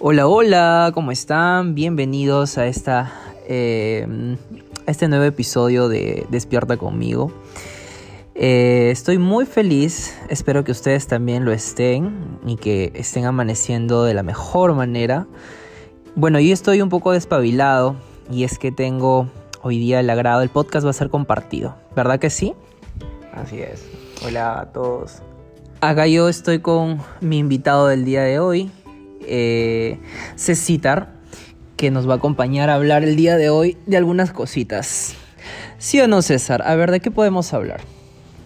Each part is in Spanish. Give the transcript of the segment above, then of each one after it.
Hola, hola, ¿cómo están? Bienvenidos a, esta, eh, a este nuevo episodio de Despierta conmigo. Eh, estoy muy feliz, espero que ustedes también lo estén y que estén amaneciendo de la mejor manera. Bueno, yo estoy un poco despabilado y es que tengo hoy día el agrado, el podcast va a ser compartido, ¿verdad que sí? Así es. Hola a todos. Acá yo estoy con mi invitado del día de hoy, eh, Cecitar, que nos va a acompañar a hablar el día de hoy de algunas cositas. ¿Sí o no, César? A ver, ¿de qué podemos hablar?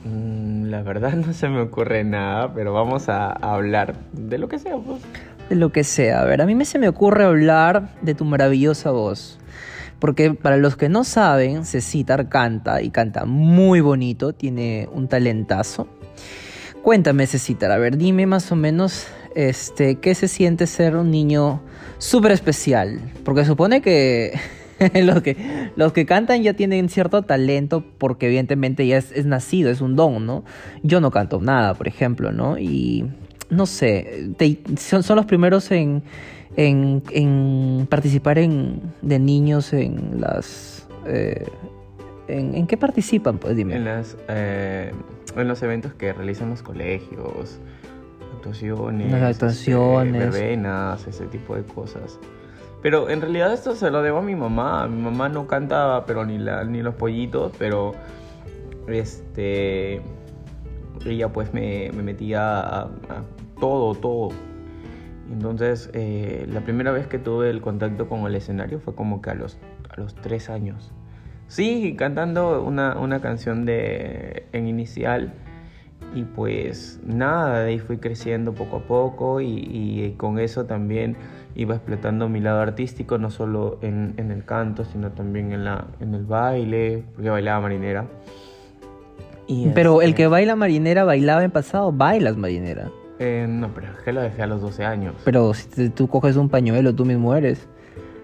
Mm, la verdad no se me ocurre nada, pero vamos a, hablar de lo que sea, pues. De lo que sea. A ver, a mí me se me ocurre hablar de tu maravillosa voz. Porque para los que no saben, Cecitar canta y canta muy bonito, tiene un talentazo. Cuéntame, Cecitar, a ver, dime más o menos este, ¿qué se siente ser un niño súper especial? Porque supone que los que los que cantan ya tienen cierto talento porque evidentemente ya es, nacido, es un don, ¿no? Yo no canto nada, por ejemplo, ¿no? Y no sé, son, son, los primeros en, en, participar en, de niños en las... Eh, en, qué participan? Pues dime. En, las, eh, en los eventos que realizan los colegios, actuaciones, las actuaciones, este, verbenas, ese tipo de cosas. Pero en realidad esto se lo debo a mi mamá. Mi mamá no cantaba, pero ni, la, ni los pollitos, pero este ella pues me, metía a, todo, todo. Entonces, eh, la primera vez que tuve el contacto con el escenario fue como que a los, a los tres años. Sí, cantando una, una canción de, en inicial y pues nada, de ahí fui creciendo poco a poco y, con eso también iba explotando mi lado artístico, no solo en, el canto, sino también en, la, en el baile, porque bailaba marinera. pero el este que baila marinera bailaba en pasado, bailas marinera. Eh, no, pero es que lo dejé a los 12 años. Pero si tú coges un pañuelo, tú mismo eres.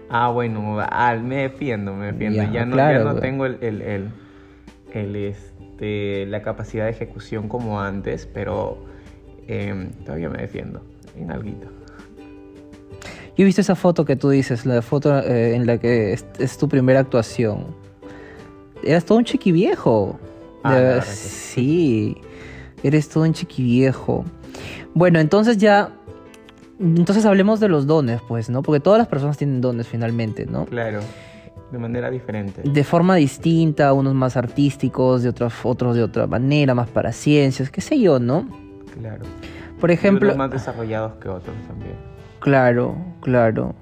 Ah, bueno, ah, me defiendo, me defiendo. Ya, no, ya no tengo el, el, el, el este, la capacidad de ejecución como antes, pero em, todavía me defiendo en alguito. Yo he visto esa foto que tú dices, la foto eh, en la que es, tu primera actuación. Eras todo un chiquiviejo. Ah, sí, eres todo un chiquiviejo. Bueno, entonces ya entonces hablemos de los dones, pues, ¿no? Porque todas las personas tienen dones finalmente, ¿no? Claro de manera diferente. De forma distinta, unos más artísticos, de otros, otros de otra manera, más para ciencias, qué sé yo, ¿no? Claro. Por ejemplo... unos más desarrollados que otros también. Claro, claro.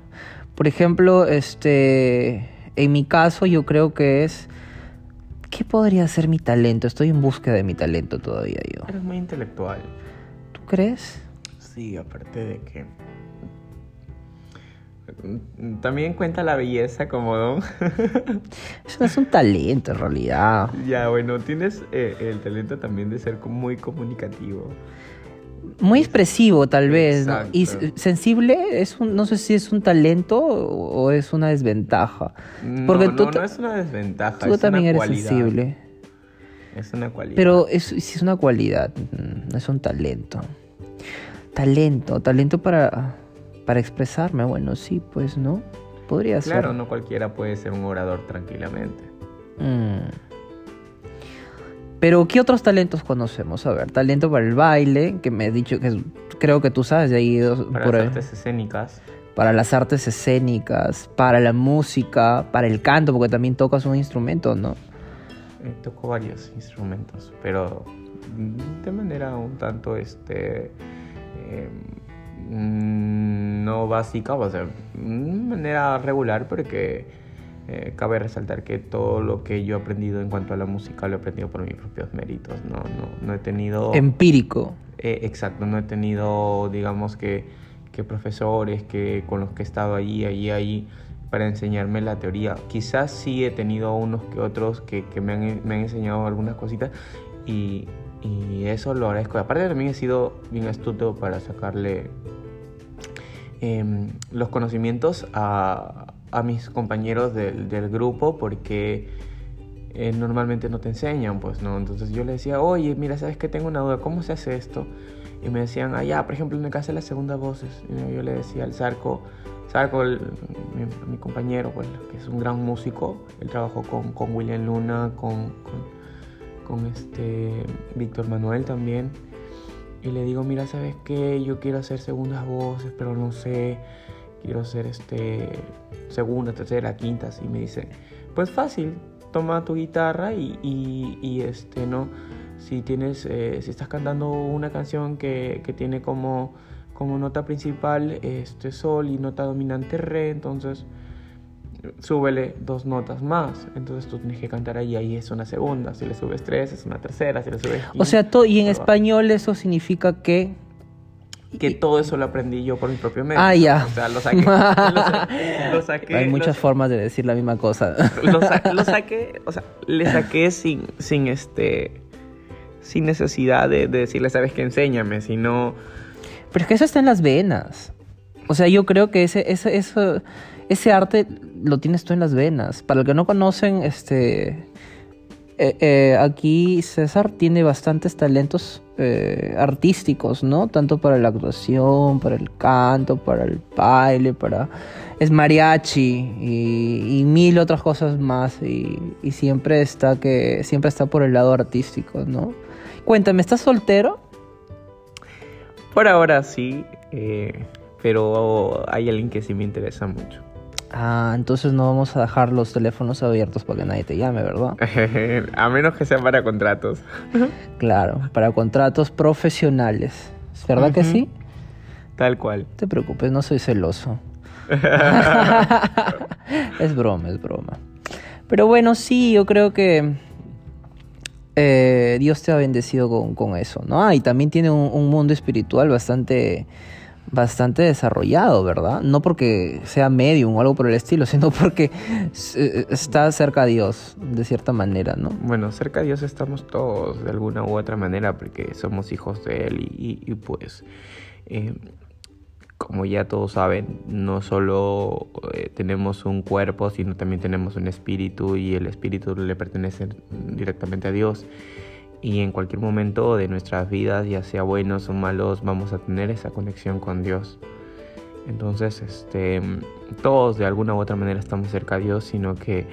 Por ejemplo, este, en mi caso yo creo que es... ¿Qué podría ser mi talento? Estoy en búsqueda de mi talento todavía yo. Eres muy intelectual. ¿Tú crees? Sí, aparte de que también cuenta la belleza como don. Eso es un talento en realidad. Ya, bueno, tienes eh, el talento también de ser muy comunicativo. Muy expresivo, tal vez. Y sensible, es un, no sé si es un talento o es una desventaja. Porque tú, no, es una desventaja. Tú también eres sensible. Es una cualidad. Pero es, si es una cualidad, no mm, es un talento. Talento, talento para para expresarme, bueno, sí, pues no, podría ser. Claro, no cualquiera puede ser un orador tranquilamente. Mm. Pero, ¿qué otros talentos conocemos? A ver, talento para el baile, que me he dicho que creo que tú sabes de ahí. Para las artes escénicas. Para las artes escénicas, para la música, para el canto, porque también tocas un instrumento, ¿no? Eh, toco varios instrumentos, pero de manera un tanto, este... Em, Mm, no básica, o sea, de manera regular, porque eh, cabe resaltar que todo lo que yo he aprendido en cuanto a la música lo he aprendido por mis propios méritos, no, no, no he tenido... Empírico. Eh, exacto, no he tenido, digamos que, que profesores que, con los que he estado allí, allí, allí para enseñarme la teoría. Quizás sí he tenido unos que otros que, que me, han, me han enseñado algunas cositas y, y eso lo agradezco. Aparte también he sido bien astuto para sacarle Em, los conocimientos a, mis compañeros del, grupo porque eh, normalmente no te enseñan, pues, ¿no? Entonces yo le decía, oye, mira, ¿sabes qué? Tengo una duda, ¿cómo se hace esto? Y me decían, ah, ya, por ejemplo, en el caso de las segundas voces, yo le decía al Zarco, Zarco, mi, compañero, pues, que es un gran músico, él trabajó con, con William Luna, con, con, con este Víctor Manuel también, y le digo, mira, ¿sabes qué? Yo quiero hacer segundas voces, pero no sé, quiero hacer este segunda, tercera, quintas, y me dice, pues fácil, toma tu guitarra y, y, este, ¿no? Si tienes, eh, si estás cantando una canción que, que, tiene como, como nota principal este sol y nota dominante re, entonces súbele dos notas más. Entonces tú tienes que cantar ahí, ahí es una segunda. Si le subes tres, es una tercera. Si le subes O sea, todo, y en español eso significa que que todo eso lo aprendí yo por mi propio medio. Ah, ya. O sea, lo saqué. Lo, saqué Hay muchas formas de decir la misma cosa. Lo, lo, saqué, o sea, le saqué sin, sin este, sin necesidad de, decirle, sabes que enséñame, sino... Pero es que eso está en las venas. O sea, yo creo que ese, ese, eso, ese arte lo tienes tú en las venas. Para los que no conocen, este, eh, eh, aquí César tiene bastantes talentos eh, artísticos, ¿no? Tanto para la actuación, para el canto, para el baile, para... Es mariachi y, mil otras cosas más y, siempre está que siempre está por el lado artístico, ¿no? Cuéntame, ¿estás soltero? Por ahora sí, pero hay alguien que sí me interesa mucho. Ah, entonces no vamos a dejar los teléfonos abiertos para que nadie te llame, ¿verdad? a menos que sean para contratos. claro, para contratos profesionales. ¿Verdad que sí? Tal cual. No te preocupes, no soy celoso. es broma, es broma. Pero bueno, sí, yo creo que eh, Dios te ha bendecido con, eso, ¿no? Ah, y también tiene un mundo espiritual bastante bastante desarrollado, ¿verdad? No porque sea medium o algo por el estilo, sino porque eh, está cerca a Dios, de cierta manera, ¿no? Bueno, cerca a Dios estamos todos, de alguna u otra manera, porque somos hijos de Él y, pues, eh, como ya todos saben, no solo eh, tenemos un cuerpo, sino también tenemos un espíritu y el espíritu le pertenece directamente a Dios y en cualquier momento de nuestras vidas, ya sea buenos o malos, vamos a tener esa conexión con Dios. Entonces, este, todos de alguna u otra manera estamos cerca de Dios, sino que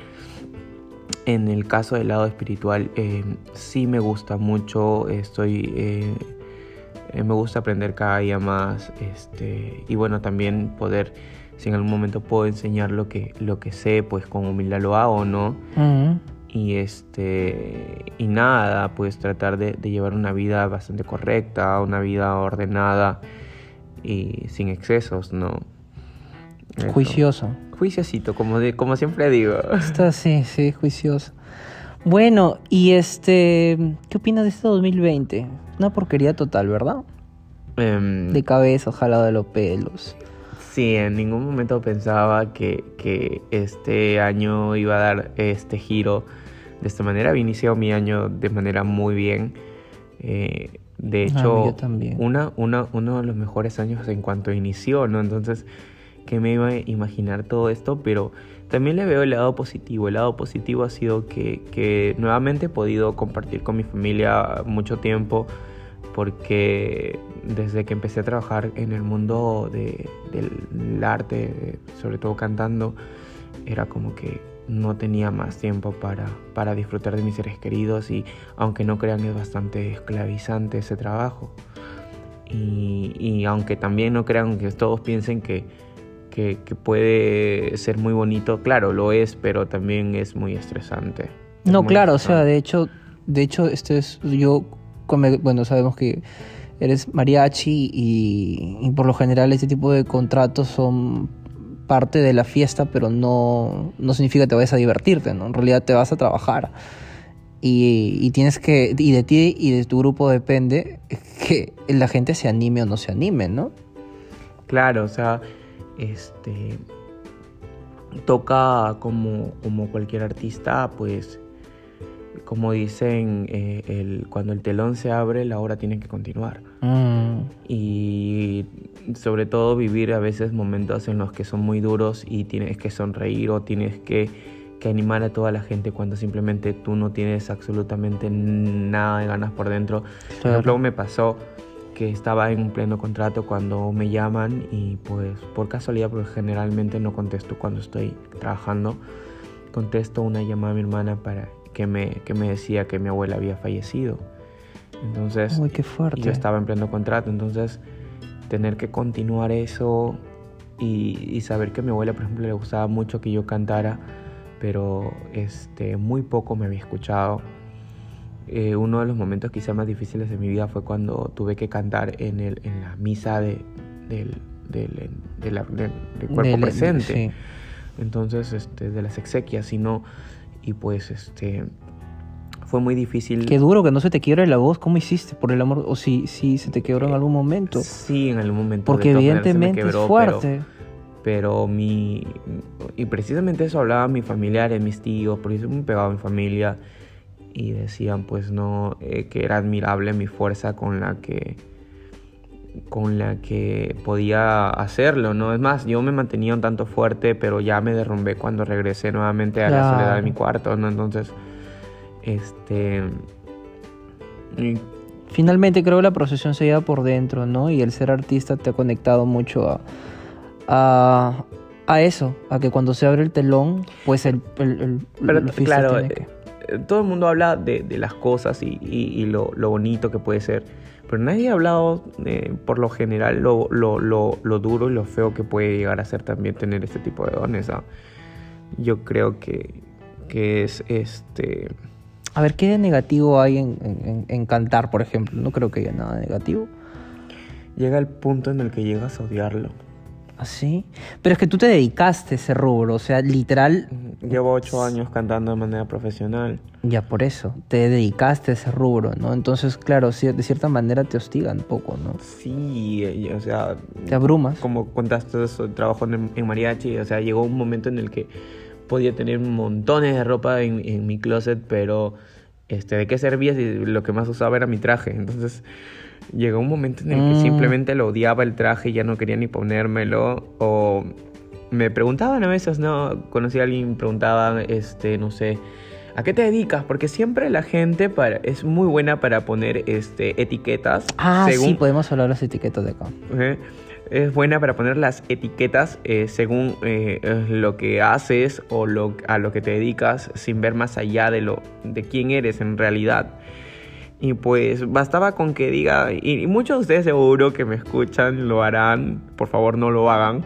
en el caso del lado espiritual eh, sí me gusta mucho, estoy, eh, me gusta aprender cada día más, este, y bueno, también poder, si en algún momento puedo enseñar lo que, lo que sé, pues con humildad lo hago, ¿no? Y este y nada pues tratar de, llevar una vida bastante correcta una vida ordenada y sin excesos no juicioso. Juiciosito como de, como siempre digo. Está sí sí juicioso. Bueno y este qué opinas de este 2020 una porquería total verdad em, de cabeza ojalá de los pelos. Sí, en ningún momento pensaba que, que, este año iba a dar este giro de esta manera. Había iniciado mi año de manera muy bien. Eh, de ah, hecho, Una, una, uno de los mejores años en cuanto inició, ¿no? Entonces, ¿qué me iba a imaginar todo esto? Pero también le veo el lado positivo. El lado positivo ha sido que, que nuevamente he podido compartir con mi familia mucho tiempo porque desde que empecé a trabajar en el mundo de, del arte, sobre todo cantando, era como que no tenía más tiempo para, para disfrutar de mis seres queridos y aunque no crean es bastante esclavizante ese trabajo. Y, aunque también no crean que todos piensen que, que, puede ser muy bonito, claro, lo es, pero también es muy estresante. no, claro, o sea, de hecho, de hecho, este es, yo, bueno, sabemos que eres mariachi y, y por lo general este tipo de contratos son parte de la fiesta, pero no, no significa que te vayas a divertirte, ¿no? En realidad te vas a trabajar. Y, tienes que, y de ti y de tu grupo depende que la gente se anime o no se anime, ¿no? Claro, o sea, este toca como, como cualquier artista, pues como dicen, eh, el, cuando el telón se abre, la obra tiene que continuar. Mm. Y sobre todo vivir a veces momentos en los que son muy duros y tienes que sonreír o tienes que, que animar a toda la gente cuando simplemente tú no tienes absolutamente nada de ganas por dentro. Por Claro. ejemplo, me pasó que estaba en un pleno contrato cuando me llaman y pues por casualidad, porque generalmente no contesto cuando estoy trabajando, contesto una llamada a mi hermana para que me, que me decía que mi abuela había fallecido. Entonces, Uy, qué fuerte. yo estaba en pleno contrato, entonces tener que continuar eso y, y saber que a mi abuela, por ejemplo, le gustaba mucho que yo cantara, pero este, muy poco me había escuchado. Eh, uno de los momentos quizás más difíciles de mi vida fue cuando tuve que cantar en, el, en la misa de, del, del, del- del cuerpo presente sí. entonces este de las exequias y no y pues este fue muy difícil Qué duro que no se te quiebre la voz. ¿Cómo hiciste? Por el amor. O si, si se te quebró en algún momento. sí en algún momento Porque evidentemente quebró, es pero- fuerte. pero, mi y precisamente eso hablaban mis familiares mis tíos porque eso me pegaba a mi familia y decían pues no eh, que era admirable mi fuerza con la que con la que podía hacerlo, ¿no? Es más, yo me mantenía un tanto fuerte, pero ya me derrumbé cuando regresé nuevamente a la Claro. soledad de mi cuarto, ¿no? Entonces, este... Finalmente creo que la procesión se lleva por dentro, ¿no? Y el ser artista te ha conectado mucho a, a, a eso, a que cuando se abre el telón, pues el, el, el- Pero el artista claro, que- eh, eh, todo el mundo habla de, de las cosas y, y- y lo, lo bonito que puede ser, pero nadie ha hablado eh, por lo general lo, lo, lo, lo duro y lo feo que puede llegar a ser también tener este tipo de dones. ¿ah? Yo creo que, que es este... A ver, ¿qué de negativo hay en, en- en cantar, por ejemplo? No creo que haya nada negativo. Llega el punto en el que llegas a odiarlo. ¿Así? Pero es que tú te dedicaste a ese rubro, o sea, literal, Llevo ocho años cantando de manera profesional. ya por eso, te dedicaste a ese rubro, ¿no? Entonces, claro, de cierta manera te hostigan un poco, ¿no? Sí, o sea, Te abrumas. como contaste eso, trabajo en, en mariachi, o sea, llegó un momento en el que podía tener montones de ropa en, en mi closet, pero este, ¿de qué servía si lo que más usaba era mi traje? Entonces llegó un momento en el que Mm. simplemente lo odiaba el traje y ya no quería ni ponérmelo, o me preguntaban a veces, ¿no? Conocí a alguien y me preguntaban, este, no sé, ¿a qué te dedicas? Porque siempre la gente para, es muy buena para poner este, etiquetas. Ah, según, sí, podemos hablar las etiquetas de acá. Ujú. Es buena para poner las etiquetas eh, según eh, lo que haces o lo, a lo que te dedicas sin ver más allá de, lo, de quién eres en realidad. Y pues bastaba con que diga, y, y muchos de ustedes seguro que me escuchan lo harán, por favor no lo hagan.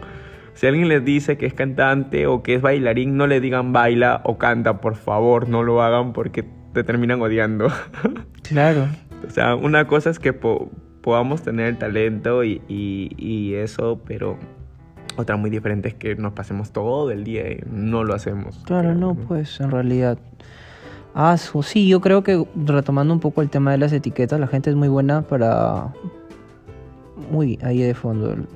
Si alguien les dice que es cantante o que es bailarín, no le digan baila o canta, por favor no lo hagan porque te terminan odiando. Claro. O sea, una cosa es que po- podamos tener el talento y, y- y eso, pero otra muy diferente es que nos pasemos todo el día y no lo hacemos. Claro, no, pues en realidad. Ah, sí, yo creo que retomando un poco el tema de las etiquetas, la gente es muy buena para. Muy ahí de fondo. el-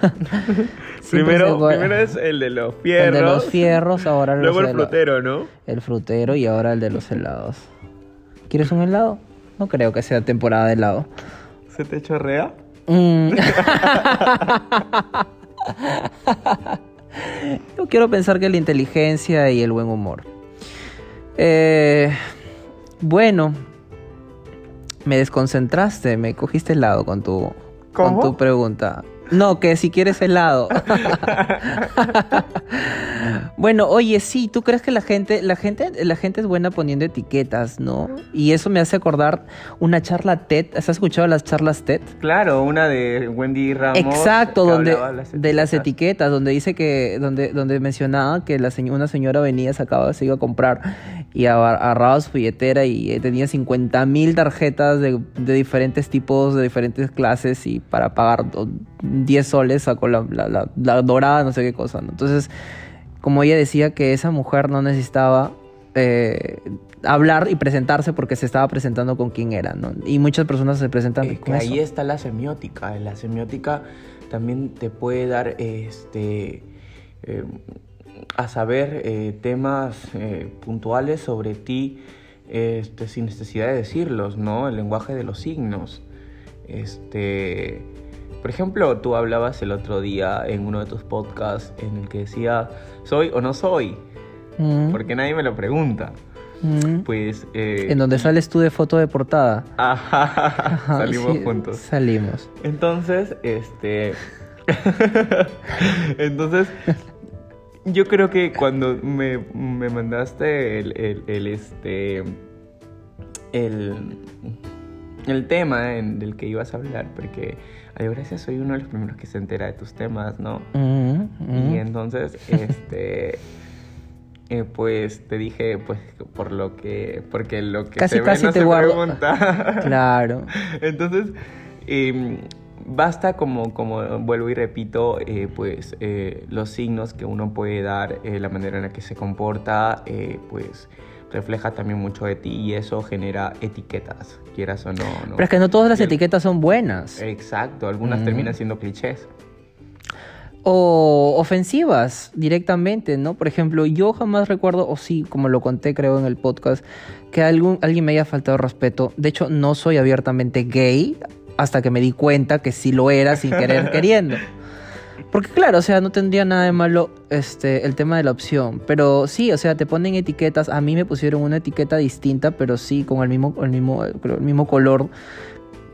Primero, primero es el de los fierros. el de los fierros, ahora los Luego el frutero, ¿no? el frutero y ahora el de los helados. ¿Quieres un helado? No creo que sea temporada de helado. ¿Se te chorrea? Mm. Yo quiero pensar que la inteligencia y el buen humor. Eh, bueno, me desconcentraste, me cogiste helado con tu, con tu pregunta. No, que si quieres helado. bueno, oye, sí, ¿tú crees que la gente, la gente, la gente es buena poniendo etiquetas, no? Y eso me hace acordar una charla TED. ¿Has escuchado las charlas TED? Claro, una de Wendy Ramos. Exacto, donde de las etiquetas, donde dice que, donde, donde mencionaba que la una señora venía, sacaba, se iba a comprar y agar- agarraba su billetera y eh, tenía 50 mil tarjetas de, de diferentes tipos, de diferentes clases y para pagar do- 10 soles sacó la, la- la- la dorada, no sé qué cosa. ¿no? Entonces, como ella decía que esa mujer no necesitaba eh, hablar y presentarse porque se estaba presentando con quién era, ¿no? Y muchas personas se presentan Es con que eso. ahí está la semiótica. La semiótica también te puede dar este eh, a saber eh, temas eh, puntuales sobre ti este, sin necesidad de decirlos, ¿no? El lenguaje de los signos. Este, por ejemplo, tú hablabas el otro día en uno de tus podcasts en el que decía soy o no soy. Mm. Porque nadie me lo pregunta. Mm. Pues... eh, En donde sales tú de foto de portada. Ajá, Ajá, salimos sí, juntos. Salimos. Entonces, este. Entonces, yo creo que cuando me, me mandaste el, el, el, este. El, el tema en- del que ibas a hablar, porque a Dios gracias soy uno de los primeros que se entera de tus temas, ¿no? Mm, mm. Y entonces, este. eh, pues te dije, pues por lo que. Porque lo que Casi, se ve casi no te se guardo. pregunta. Claro. Entonces, eh, basta como, como vuelvo y repito, eh, pues eh, los signos que uno puede dar, eh, la manera en la que se comporta, pues refleja también mucho de ti y eso genera etiquetas, quieras o no. ¿no? Pero es que no todas las Y etiquetas son buenas. Exacto, algunas terminan siendo clichés. O ofensivas directamente, ¿no? Por ejemplo, yo jamás recuerdo, o sí, como lo conté creo en el podcast, que algún, alguien me haya faltado respeto. De hecho, no soy abiertamente gay hasta que me di cuenta que sí lo era sin querer queriendo. Porque claro, o sea, no tendría nada de malo este, el tema de la opción. Pero sí, o sea, te ponen etiquetas. A mí me pusieron una etiqueta distinta, pero sí, con el mismo, el mismo, el mismo color.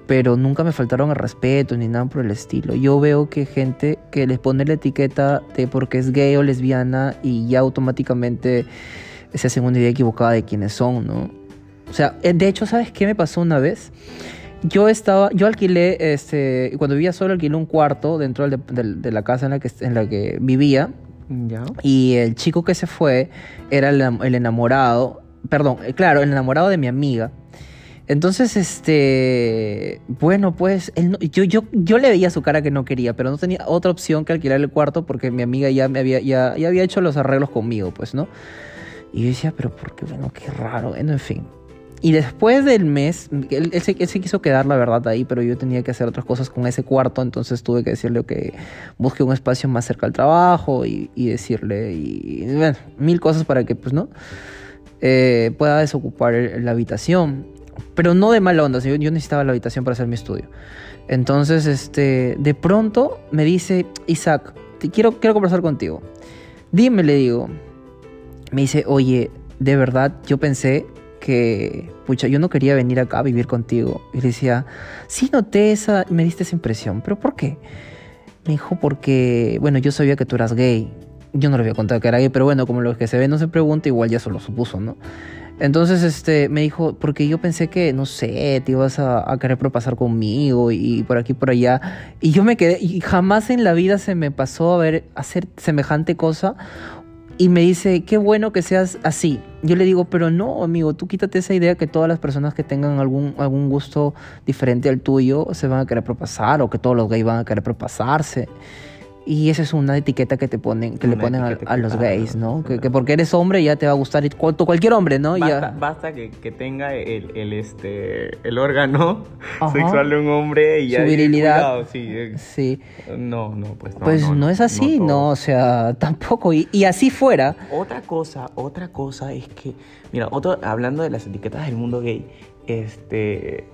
Pero nunca me faltaron el respeto ni nada por el estilo. Yo veo que gente que les pone la etiqueta de porque es gay o lesbiana y ya automáticamente se hacen una idea equivocada de quiénes son, ¿no? O sea, eh, de hecho, ¿sabes qué me pasó una vez? Yo estaba, yo alquilé, este, cuando vivía solo alquilé un cuarto dentro de la casa en la que, en la que vivía ¿Ya? y el chico que se fue era el enamorado, perdón, eh, claro, el enamorado de mi amiga. Entonces, este, bueno, pues él no- yo, yo, yo le veía su cara que no quería, pero no tenía otra opción que alquilar el cuarto porque mi amiga ya me había, ya, ya había hecho los arreglos conmigo, pues, ¿no? Y yo decía, pero ¿por qué? Bueno, qué raro, bueno, en fin. Y después del mes, él, se, quiso quedar, la verdad, ahí, pero yo tenía que hacer otras cosas con ese cuarto, entonces tuve que decirle que busque un espacio más cerca al trabajo y, decirle, y, bueno, mil cosas para que, pues, ¿no? Eh, pueda desocupar la habitación. Pero no de mala onda, yo, yo necesitaba la habitación para hacer mi estudio. Entonces, este, de pronto me dice, Isaac, te quiero, quiero conversar contigo. Dime, le digo. Me dice, oye, de verdad, yo pensé que, pucha, yo no quería venir acá a vivir contigo. Y le decía, sí noté esa, me diste esa impresión, pero ¿por qué? Me dijo, porque, bueno, yo sabía que tú eras gay. Yo no le había contado que era gay, pero bueno, como lo que se ve no se pregunta, igual ya se lo supuso, ¿no? Entonces, este, me dijo, porque yo pensé que, no sé, te ibas a, a querer propasar conmigo y, por aquí por allá. Y yo me quedé, y jamás en la vida se me pasó a ver, hacer semejante cosa. Y me dice, qué bueno que seas así. Yo le digo, pero no, amigo, tú quítate esa idea que todas las personas que tengan algún, algún gusto diferente al tuyo se van a querer propasar o que todos los gays van a querer propasarse. Y esa es una etiqueta que te ponen, que le ponen a, los gays, ¿no? Que, no. que porque eres hombre ya te va a gustar cualquier hombre, ¿no? Basta, Ya. basta que, que tenga el, el, este, el órgano Ajá. sexual de un hombre y Su ya. y virilidad. sí, eh, Sí. no, no, pues no. Pues no, es así, no, todo. o sea, tampoco. Y, y así fuera. Otra cosa, otra cosa es que, mira, otro, hablando de las etiquetas del mundo gay, este,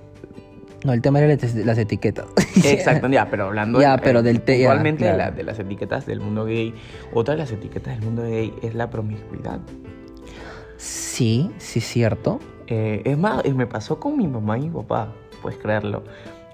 No, el tema era las etiquetas. exacto, ya, pero hablando Ya, eh, pero del te- ya, puntualmente de, la- de las etiquetas del mundo gay, otra de las etiquetas del mundo gay es la promiscuidad. Sí, sí, cierto. Eh, es más, me pasó con mi mamá y mi papá, puedes creerlo.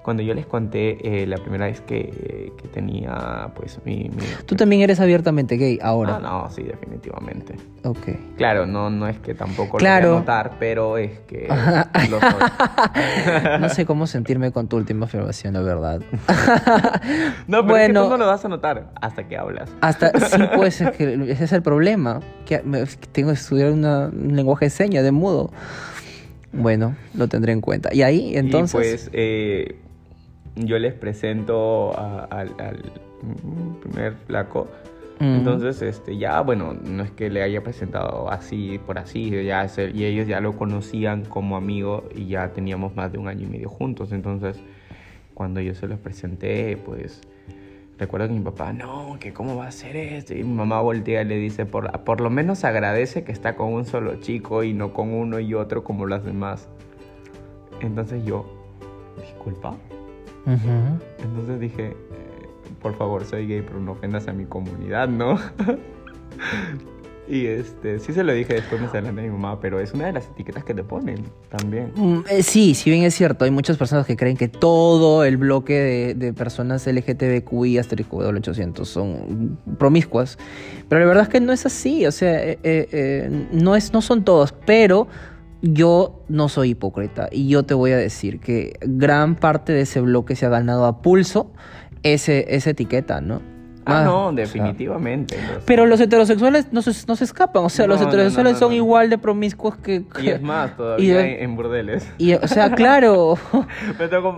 Cuando yo les conté eh, la primera vez que, que tenía, pues, mi... mi- Tú también eres abiertamente gay ahora. Ah, no, sí, definitivamente. Ok. Claro, no, no es que tampoco Claro. lo voy a notar, pero es que lo soy. No sé cómo sentirme con tu última afirmación, la verdad. No, pero es que Bueno. tú no lo vas a notar hasta que hablas. Hasta sí, pues es que ese es el problema. Que tengo que estudiar una- un lenguaje de señas, de mudo. Bueno, lo tendré en cuenta. Y ahí, entonces. Y pues eh, yo les presento a- al, al primer flaco. mm, Entonces, este, ya, bueno, no es que le haya presentado así por así, ya y ellos ya lo conocían como amigo y ya teníamos más de un año y medio juntos. Entonces, cuando yo se los presenté, pues recuerdo que mi papá, no, que cómo va a ser esto. Y mi mamá voltea y le dice, por, por lo menos agradece que está con un solo chico y no con uno y otro como las demás. Entonces yo, disculpa. Entonces dije, eh, por favor, soy gay, pero no ofendas a mi comunidad, ¿no? Y este, sí se lo dije después más adelante a mi mamá, pero es una de las etiquetas que te ponen también. Mm, eh, sí, si bien es cierto, hay muchas personas que creen que todo el bloque de, de personas LGTBQI asterisco 800 son promiscuas, pero la verdad es que no es así, o sea, eh, no, es, no son todos, pero yo no soy hipócrita y yo te voy a decir que gran parte de ese bloque se ha ganado a pulso ese, esa etiqueta, ¿no? Ah, Ah, no, o sea, definitivamente. pero los heterosexuales no se, no se escapan, o sea, No, los heterosexuales no, son igual de promiscuos que... Y es más, todavía y- en, burdeles. y, o sea, claro.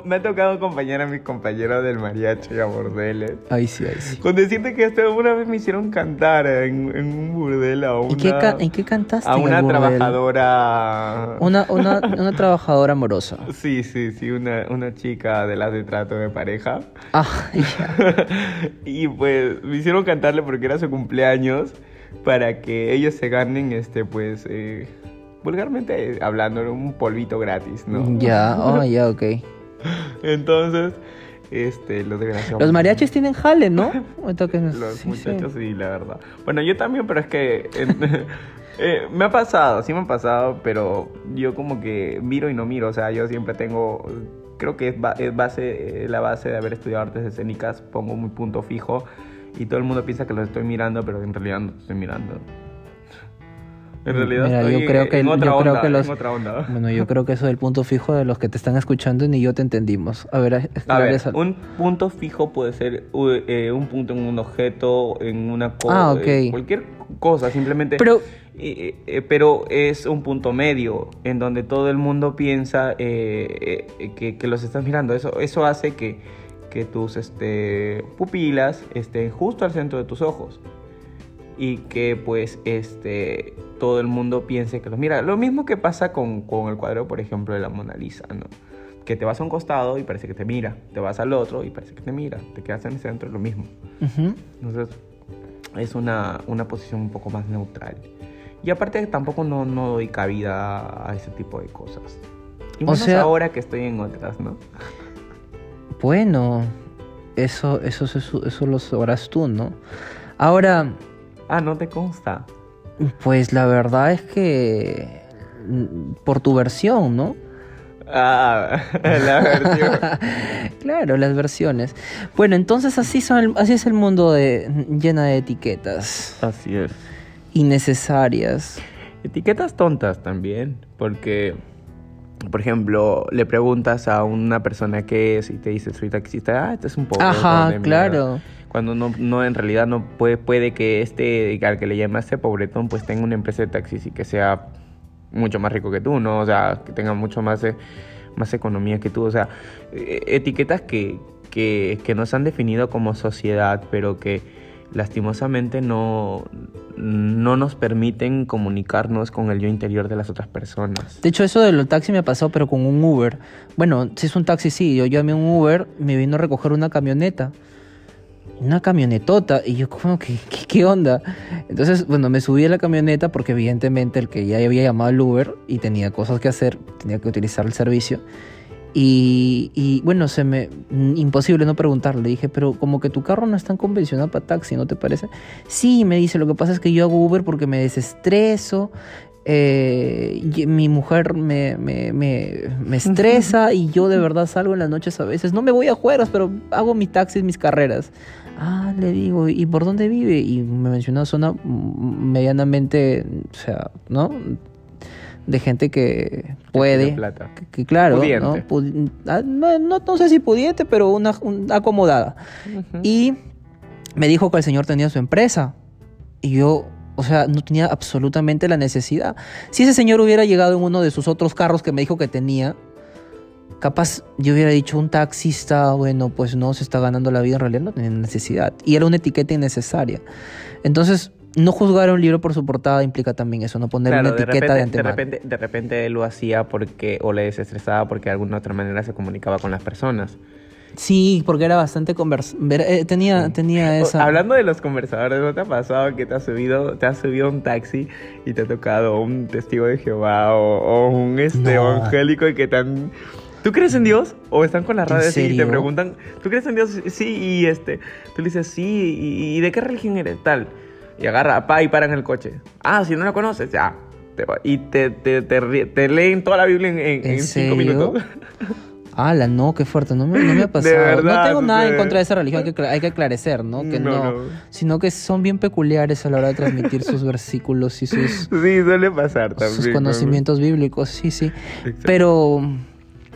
Me, ha tocado acompañar a mis compañeros del mariachi a burdeles. Ay, sí, ay, sí. Con decirte que hasta una vez me hicieron cantar en, en un burdel a una, ¿Y qué, ¿En qué cantaste? a una trabajadora. Una, una, una trabajadora amorosa. Sí, sí, sí, una, una chica de las de trato de pareja. Ah, ya. y pues me hicieron cantarle porque era su cumpleaños para que ellos se ganen, este, pues, eh, vulgarmente hablando, un polvito gratis, ¿no? Ya, oh, ya, ok. Entonces, este, los desgraciados. Los mariachis tienen jale, ¿no? Los sí, sí. muchachos, sí. la verdad. Bueno, yo también, pero es que eh, me ha pasado, sí me ha pasado, pero yo como que miro y no miro. O sea, yo siempre tengo, creo que es, ba- es base, eh, la base de haber estudiado artes escénicas, pongo mi punto fijo y todo el mundo piensa que los estoy mirando, pero en realidad no estoy mirando. En realidad Mira, estoy yo creo que- en otra yo creo onda, que los- otra onda. Bueno, yo creo que eso del punto fijo de los que te están escuchando ni yo te entendimos. A ver, A ver, esclarece- un punto fijo puede ser eh, un punto en un objeto, en una cosa, Ah, ok. cualquier cosa, simplemente. Pero- Eh, eh, pero es un punto medio en donde todo el mundo piensa eh, eh, que, que los estás mirando. Eso, eso hace que, que tus este, pupilas estén justo al centro de tus ojos y que pues este todo el mundo piense que los mira. Lo mismo que pasa con, con el cuadro, por ejemplo, de la Mona Lisa, ¿no? Que te vas a un costado y parece que te mira, te vas al otro y parece que te mira, te quedas en el centro, lo mismo. Entonces es una, una posición un poco más neutral. Y aparte tampoco no, no doy cabida a ese tipo de cosas. Y O menos sea- ahora que estoy en otras, ¿no? Bueno, eso, eso, eso, eso lo sabrás tú, ¿no? Ahora, Ah, no te consta. pues la verdad es que mm, por tu versión, ¿no? Ah, la versión. claro, las versiones. Bueno, entonces así son el- así es el mundo de llena de etiquetas Así es. innecesarias. Etiquetas tontas también, porque, por ejemplo, le preguntas a una persona qué es y te dice soy taxista, ah, este es un pobre. Ajá, claro. Cuando no, no, en realidad no puede, puede que este, al que le llamaste pobretón, pues tenga una empresa de taxis y que sea mucho más rico que tú, ¿no? O sea, que tenga mucho más, eh, más economía que tú. O sea, eh, etiquetas que, que, que nos han definido como sociedad, pero que lastimosamente no, no nos permiten comunicarnos con el yo interior de las otras personas. De hecho, eso del taxi me ha pasado, pero con un Uber. Bueno, si es un taxi, sí. Yo llamé un Uber, me vino a recoger una camioneta. Una camionetota. Y yo, como que, ¿qué, qué onda? Entonces, bueno, me subí a la camioneta porque, evidentemente, el que ya había llamado al Uber y tenía cosas que hacer, tenía que utilizar el servicio. Y, y, bueno, se me. mm, Imposible no preguntarle. Dije, pero como que tu carro no es tan convencional para taxi, ¿no te parece? Sí, me dice, lo que pasa es que yo hago Uber porque me desestreso. eh, y mi mujer me, me, me, me estresa y yo de verdad salgo en las noches a veces. No me voy a juegas, pero hago mis taxis, mis carreras. Ah, le digo, ¿y por dónde vive? Y me mencionó una zona mm, medianamente, o sea, ¿no? De gente que puede. plata. Que, que claro, ¿no? Pudi- ah, no, no, no sé si pudiente, pero una, un- acomodada. Y me dijo que el señor tenía su empresa. Y yo, o sea, no tenía absolutamente la necesidad. Si ese señor hubiera llegado en uno de sus otros carros que me dijo que tenía, capaz yo hubiera dicho un taxista, bueno, pues no se está ganando la vida, en realidad no tenía necesidad. Y era una etiqueta innecesaria. Entonces, no juzgar a un libro por su portada implica también eso, no poner Claro, una de etiqueta repente, de de, antemano. repente, de repente él lo hacía porque o le desestresaba porque de alguna otra manera se comunicaba con las personas. Sí, porque era bastante convers... ver- eh, tenía, tenía O- esa... Hablando de los conversadores, ¿no te ha pasado que te has subido, te has subido a un taxi y te ha tocado un testigo de Jehová o, o un este No. evangélico y que tan ¿Tú crees en Dios? O están con las ¿En redes y te preguntan, ¿tú crees en Dios? Sí, y este, tú le dices, sí, y, y de qué religión eres? Tal. Y agarra, pa, y para en el coche. Ah, si no la conoces, ya. Y te, te, te, leen toda la Biblia en, en, ¿En en cinco serio? minutos. Ala, no, qué fuerte, no me, no me ha pasado. verdad, no tengo nada en contra de esa religión, hay que, hay que aclarecer, ¿no? Que No, no, no. Sino que son bien peculiares a la hora de transmitir sus versículos y sus, Sí, suele pasar también. sus ¿no? conocimientos bíblicos, sí, sí. Exacto. Pero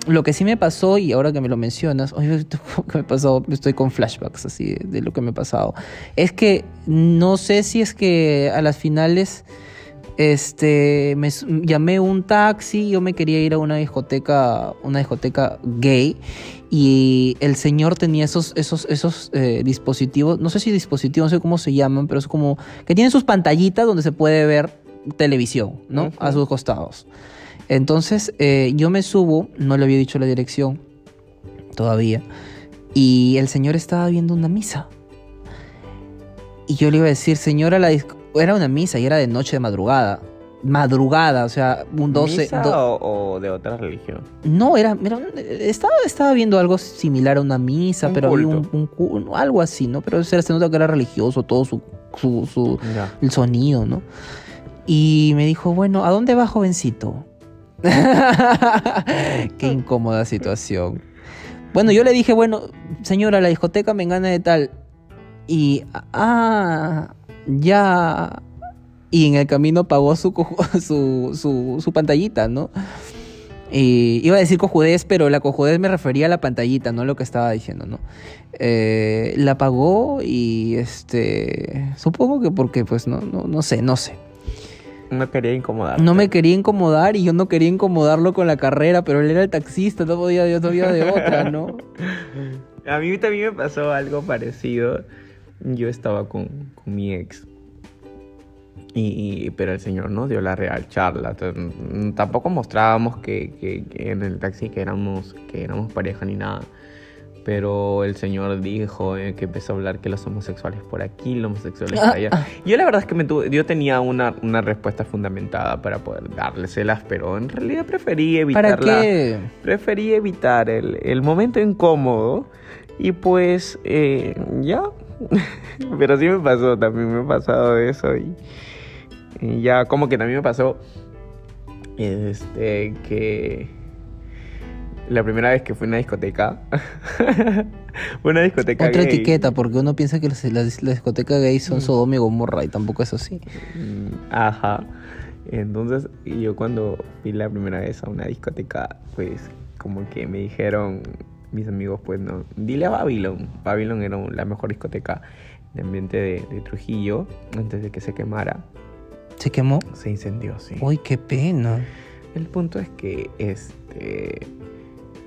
lo que sí me pasó, y ahora que me lo mencionas, oye, ¿qué me pasó? Estoy con flashbacks así de, de lo que me ha pasado. Es que no sé si es que a las finales este me llamé un taxi, yo me quería ir a una discoteca, una discoteca gay y el señor tenía esos esos esos eh, dispositivos, no sé si dispositivos, no sé cómo se llaman, pero es como que tienen sus pantallitas donde se puede ver televisión, ¿no? A sus costados. Entonces eh, yo me subo, no le había dicho la dirección todavía, y el señor estaba viendo una misa. Y yo le iba a decir, señora, la era una misa y era de noche de madrugada. Madrugada, o sea, un 12. ¿Misa do- o, o de otra religión? no, era, un- estaba, estaba viendo algo similar a una misa, Un pero había un, algo así, ¿no? Pero se nota que era religioso, todo su, su, su- el sonido, ¿no? Y me dijo, bueno, ¿a dónde va, jovencito? Qué incómoda situación. Bueno, yo le dije, bueno, señora, la discoteca me engana de tal. Y, ah, ya. Y en el camino apagó su, su, su, su pantallita, ¿no? Y iba a decir cojudez, pero la cojudez me refería a la pantallita, no a lo que estaba diciendo, ¿no? Eh, la apagó y este. Supongo que porque, pues, no, no, no sé, no sé. No quería incomodar. No me quería incomodar y yo no quería incomodarlo con la carrera, pero él era el taxista, no podía, no había de otra, ¿no? A mí también me pasó algo parecido. Yo estaba con, con mi ex. Y, pero el señor nos dio la real charla. Entonces, Tampoco mostrábamos que, que- que en el taxi que éramos, que éramos pareja ni nada. Pero el señor dijo eh, que empezó a hablar que los homosexuales por aquí, los homosexuales por allá. Yo la verdad es que me tuve- yo tenía una, una respuesta fundamentada para poder dárselas, pero en realidad preferí evitarla. ¿Para qué? Preferí evitar el, el momento incómodo y pues eh, ya. Pero sí me pasó, también me ha pasado eso y, y ya como que también me pasó este que la primera vez que fui a una discoteca, fue una discoteca Otra gay. etiqueta, porque uno piensa que las, las- las discotecas gay son Sodoma y Gomorra y tampoco es así. Mm, Ajá. Entonces, yo cuando fui la primera vez a una discoteca, pues como que me dijeron mis amigos, pues no, dile a Babylon. Babylon era la mejor discoteca de ambiente de, de Trujillo antes de que se quemara. ¿Se quemó? Se incendió, sí. Uy, qué pena. El punto es que, este...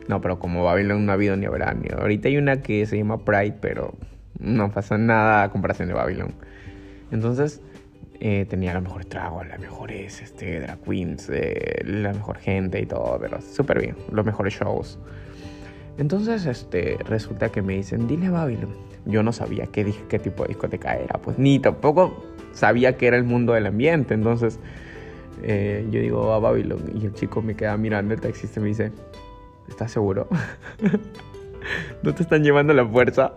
No, pero como Babylon no ha habido ni habrá ni... Ahorita hay una que se llama Pride, pero no pasa nada a comparación de Babylon. Entonces, eh, tenía los mejores tragos, las mejores este, drag queens, eh, la mejor gente y todo, pero súper bien, los mejores shows. Entonces, este, resulta que me dicen, dile a Babylon. Yo no sabía qué, qué tipo de discoteca era, pues ni tampoco sabía que era el mundo del ambiente. Entonces, eh, yo digo a Babylon y el chico me queda mirando, el taxista me dice, ¿estás seguro? ¿No te están llevando la fuerza?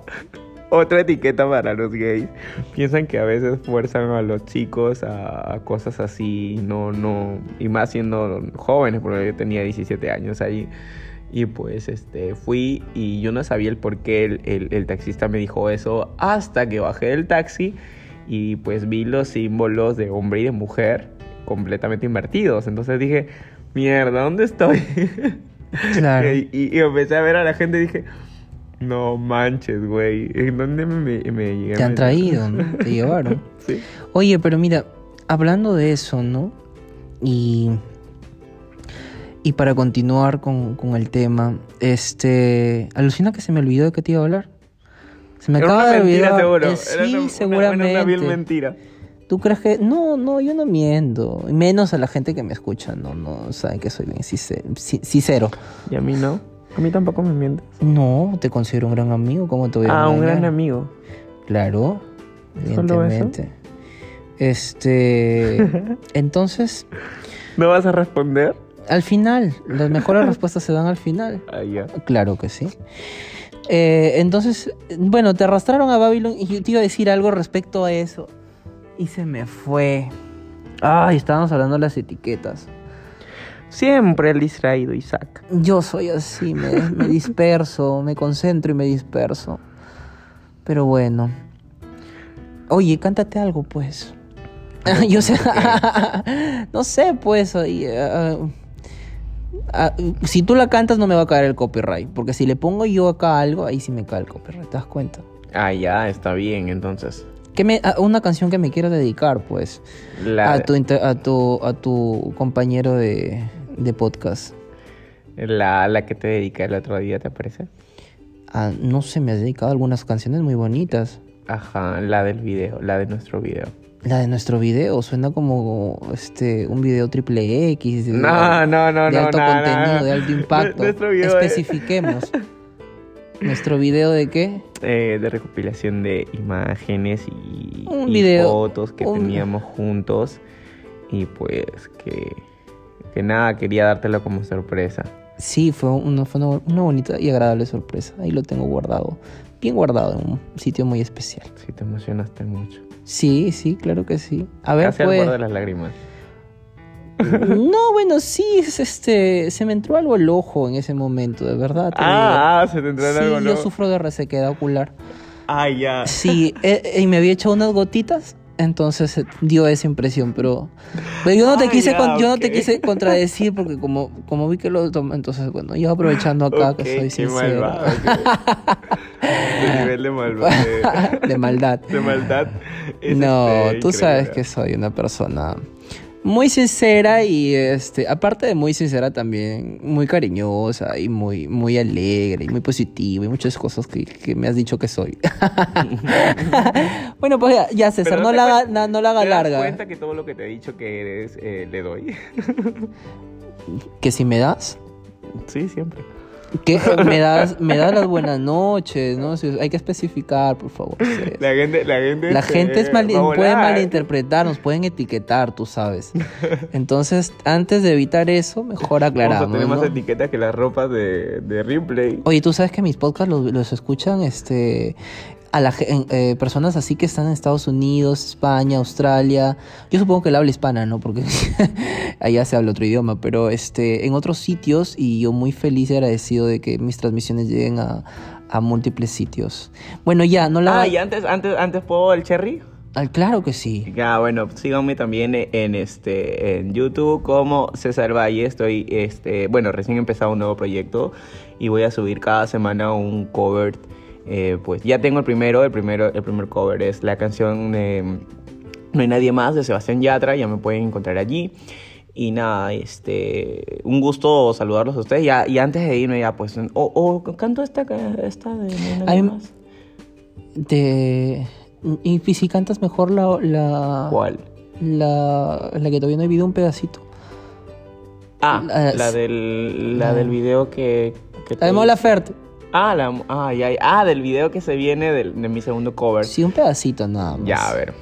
Otra etiqueta para los gays. Piensan que a veces fuerzan a los chicos a, cosas así, no, no, y más siendo jóvenes, porque yo tenía 17 años ahí. Y pues este fui y yo no sabía el por qué el- el taxista me dijo eso hasta que bajé del taxi y pues vi los símbolos de hombre y de mujer completamente invertidos. Entonces dije, mierda, ¿dónde estoy? Claro. y, y- y empecé a ver a la gente y dije, no manches, güey, ¿en dónde me, me, llegué Te han meter?" traído, ¿no? Te llevaron. Sí. Oye, pero mira, hablando de eso, ¿no? Y, y para continuar con, con el tema, este, alucina que se me olvidó de qué te iba a hablar. Se me Era acaba una de mentira, olvidar. seguro. Eh, sí, una- una- seguramente. Una, vil mentira. ¿Tú crees que.? No, no, yo no miento. Menos a la gente que me escucha, no, no, saben que soy bien sincero. Y a mí no. A mí tampoco me mientes. No, te considero un gran amigo, ¿cómo te voy a Ah, un gran amigo. Claro, evidentemente. Este. Entonces, ¿No vas a responder? al final, las mejores respuestas se dan al final. Ah, ya. Claro que sí. Eh, entonces, bueno, te arrastraron a Babylon y yo te iba a decir algo respecto a eso. Y se me fue. Ay, estábamos hablando de las etiquetas. Siempre el distraído, Isaac. Yo soy así, me, me disperso, me concentro y me disperso. Pero bueno. Oye, cántate algo, pues. Yo sé. no sé, pues. oye, ah, ah, si tú la cantas, no me va a caer el copyright. Porque si le pongo yo acá algo, ahí sí me cae el copyright. ¿Te das cuenta? Ah, ya, está bien, entonces. Que me, a- una canción que me quiero dedicar, pues. La, A tu, a tu, a tu compañero de, de podcast. la, la que te dediqué el otro día, ¿te parece? Ah, no sé, me has dedicado algunas canciones muy bonitas. Ajá, la del video, la de nuestro video. La de nuestro video suena como este un video triple X. de- No, no, no, de no, alto no, contenido, no. de alto impacto. Nuestro video es- Especifiquemos. ¿Nuestro video de qué? Eh, de recopilación de imágenes y, Un y video, fotos que un- teníamos juntos. Y pues que, que nada, quería dártelo como sorpresa. Sí, fue, una, fue una, una bonita y agradable sorpresa. Ahí lo tengo guardado. Bien guardado en un sitio muy especial. Sí, te emocionaste mucho. Sí, sí, claro que sí. A ver, Casi al pues. borde de las lágrimas. No, bueno, sí, es este, se me entró algo al ojo en ese momento, de verdad. Ah, ah, se te entró en sí, algo, yo sufro de resequedad ocular. Ah, ya. Sí, eh, y me había echado unas gotitas, entonces eh, dio esa impresión, pero, pero yo no te Ah, quise, con- yo no te quise contradecir porque como, como vi que lo tomé, entonces bueno, yo aprovechando acá que soy sincero, malvado. qué- De nivel de maldad. de maldad. es, no, este, tú sabes que soy una persona muy sincera y este, aparte de muy sincera también muy cariñosa y muy, muy alegre y muy positiva y muchas cosas que, que me has dicho que soy. bueno, pues ya, ya, César, no, te la haga, no, no la haga ¿Te das larga. cuenta que todo lo que te he dicho que eres, eh, le doy? Que si me das, sí, siempre. Que me das, me das las buenas noches, ¿no? Hay que especificar, por favor. La gente, la gente, La gente es mal, puede malinterpretar, nos pueden etiquetar, tú sabes. Entonces, antes de evitar eso, mejor Vamos a aclaramos. tener más ¿no? etiquetas que las ropas de, de Ripley. Oye, tú sabes que mis podcasts los, los escuchan este a la gen- eh, personas así que están en Estados Unidos, España, Australia. Yo supongo que él habla hispana, ¿no? Porque allá se habla otro idioma, pero este en otros sitios y yo muy feliz y agradecido de que mis transmisiones lleguen a, a múltiples sitios. Bueno, ya, no la Ah, y antes, antes, antes puedo el cherry. Ah, claro que sí. Ya, bueno, síganme también en este en YouTube como César Valle. Estoy, este, bueno, recién he empezado un nuevo proyecto y voy a subir cada semana un cover. Eh, pues ya tengo el primero, el primero, el primer cover es la canción No hay nadie más de Sebastián Yatra, ya me pueden encontrar allí. Y nada, este, un gusto saludarlos a ustedes. Ya, y antes de irme ya, pues, o o canto esta, esta de No hay nadie más. De... Y y si cantas mejor la... la... ¿Cuál? La, la que todavía no he visto un pedacito. Ah, La- la del, la la- del video que... que te- La de Mola Ferte. Ah, la, ya, ya. ah, del video que se viene de, mi segundo cover. Sí, un pedacito nada más. Ya, a ver.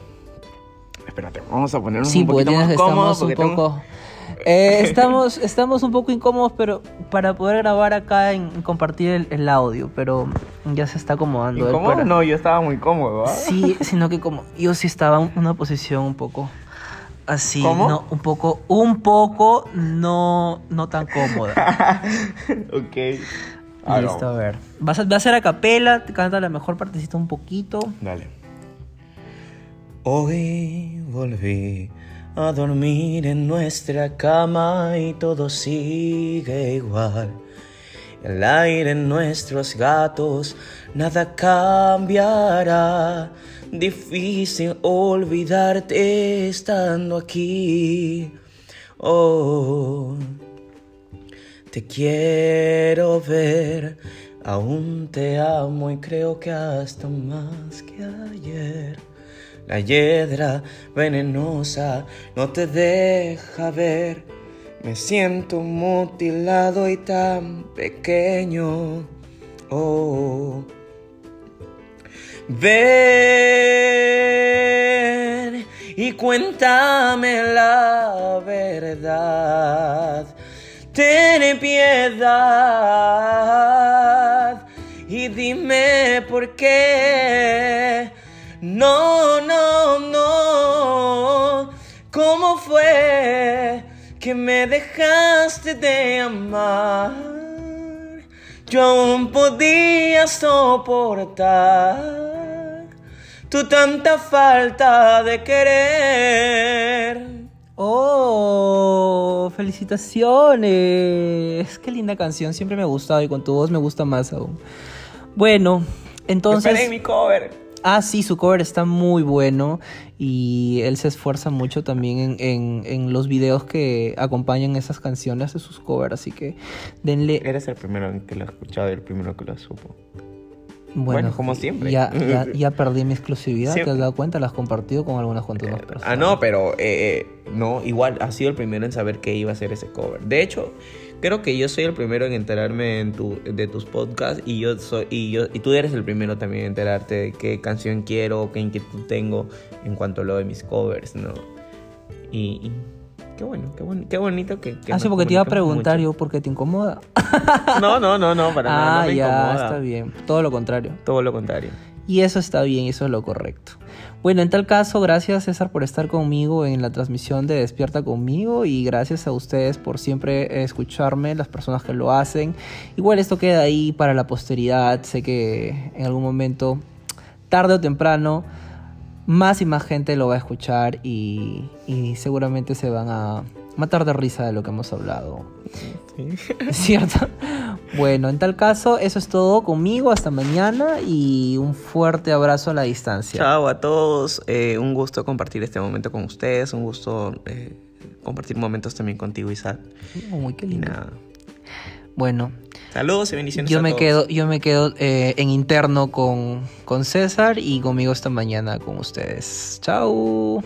Espérate, vamos a ponernos Sí, un porque poquito más cómodos. estamos un tengo- poco... Eh, estamos, estamos un poco incómodos, pero para poder grabar acá en, en compartir el, el audio, pero ya se está acomodando. él ¿Incómodo? para- No, yo estaba muy cómodo, ¿ah? Sí, sino que como yo sí estaba en una posición un poco así, ¿Cómo? no, un poco, un poco no, no tan cómoda. ok. Ah, Listo, no. a ver. Vas a, vas a hacer a capela, te canta la mejor partecita un poquito. Dale. Hoy volví a dormir en nuestra cama y todo sigue igual. El aire en nuestros gatos, nada cambiará. Difícil olvidarte estando aquí. Oh, te quiero ver, aún te amo y creo que hasta más que ayer. La hiedra venenosa no te deja ver. Me siento mutilado y tan pequeño. Oh. Ven y cuéntame la verdad. Ten piedad y dime por qué. No, no, no. fue que me dejaste de amar? Yo aún podía soportar tu tanta falta de querer. ¡Oh! ¡Felicitaciones! Qué linda canción, siempre me ha gustado y con tu voz me gusta más aún. Bueno, entonces... Mi cover. Ah, sí, su cover está muy bueno y él se esfuerza mucho también en, en- en los videos que acompañan esas canciones de sus covers, así que denle... Eres el primero que lo ha escuchado y el primero que lo supo. Bueno, bueno, como siempre. Ya, ya, ya perdí mi exclusividad, Siempre. ¿te has dado cuenta? La has compartido con algunas cuantas más personas. Ah, no, pero eh, eh, no, igual ha sido el primero en saber que iba a ser ese cover. De hecho, creo que yo soy el primero en enterarme en tu, de tus podcasts y yo soy y yo y tú eres el primero también en enterarte de qué canción quiero, qué inquietud tengo en cuanto a lo de mis covers, ¿no? Y, y qué bueno, qué, bon- qué bonito que, que Ah, sí, nos porque te iba a preguntar mucho. yo por qué te incomoda. No, no, no, no, para nada, ah, no me ya, incomoda. está bien. Todo lo contrario. Todo lo contrario. Y eso está bien, eso es lo correcto. Bueno, en tal caso, gracias César por estar conmigo en la transmisión de Despierta conmigo y gracias a ustedes por siempre escucharme, las personas que lo hacen. Igual esto queda ahí para la posteridad, sé que en algún momento, tarde o temprano, más y más gente lo va a escuchar y, y seguramente se van a matar de risa de lo que hemos hablado. ¿Cierto? Bueno, en tal caso, eso es todo conmigo. Hasta mañana y un fuerte abrazo a la distancia. Chao a todos, eh, un gusto compartir este momento con ustedes, un gusto eh, compartir momentos también contigo, Isaac. Uy, qué Y lindo. nada. Bueno, Saludos y bendiciones yo a me todos. quedo, yo me quedo eh, en interno con, con César y conmigo esta mañana con ustedes. Chao.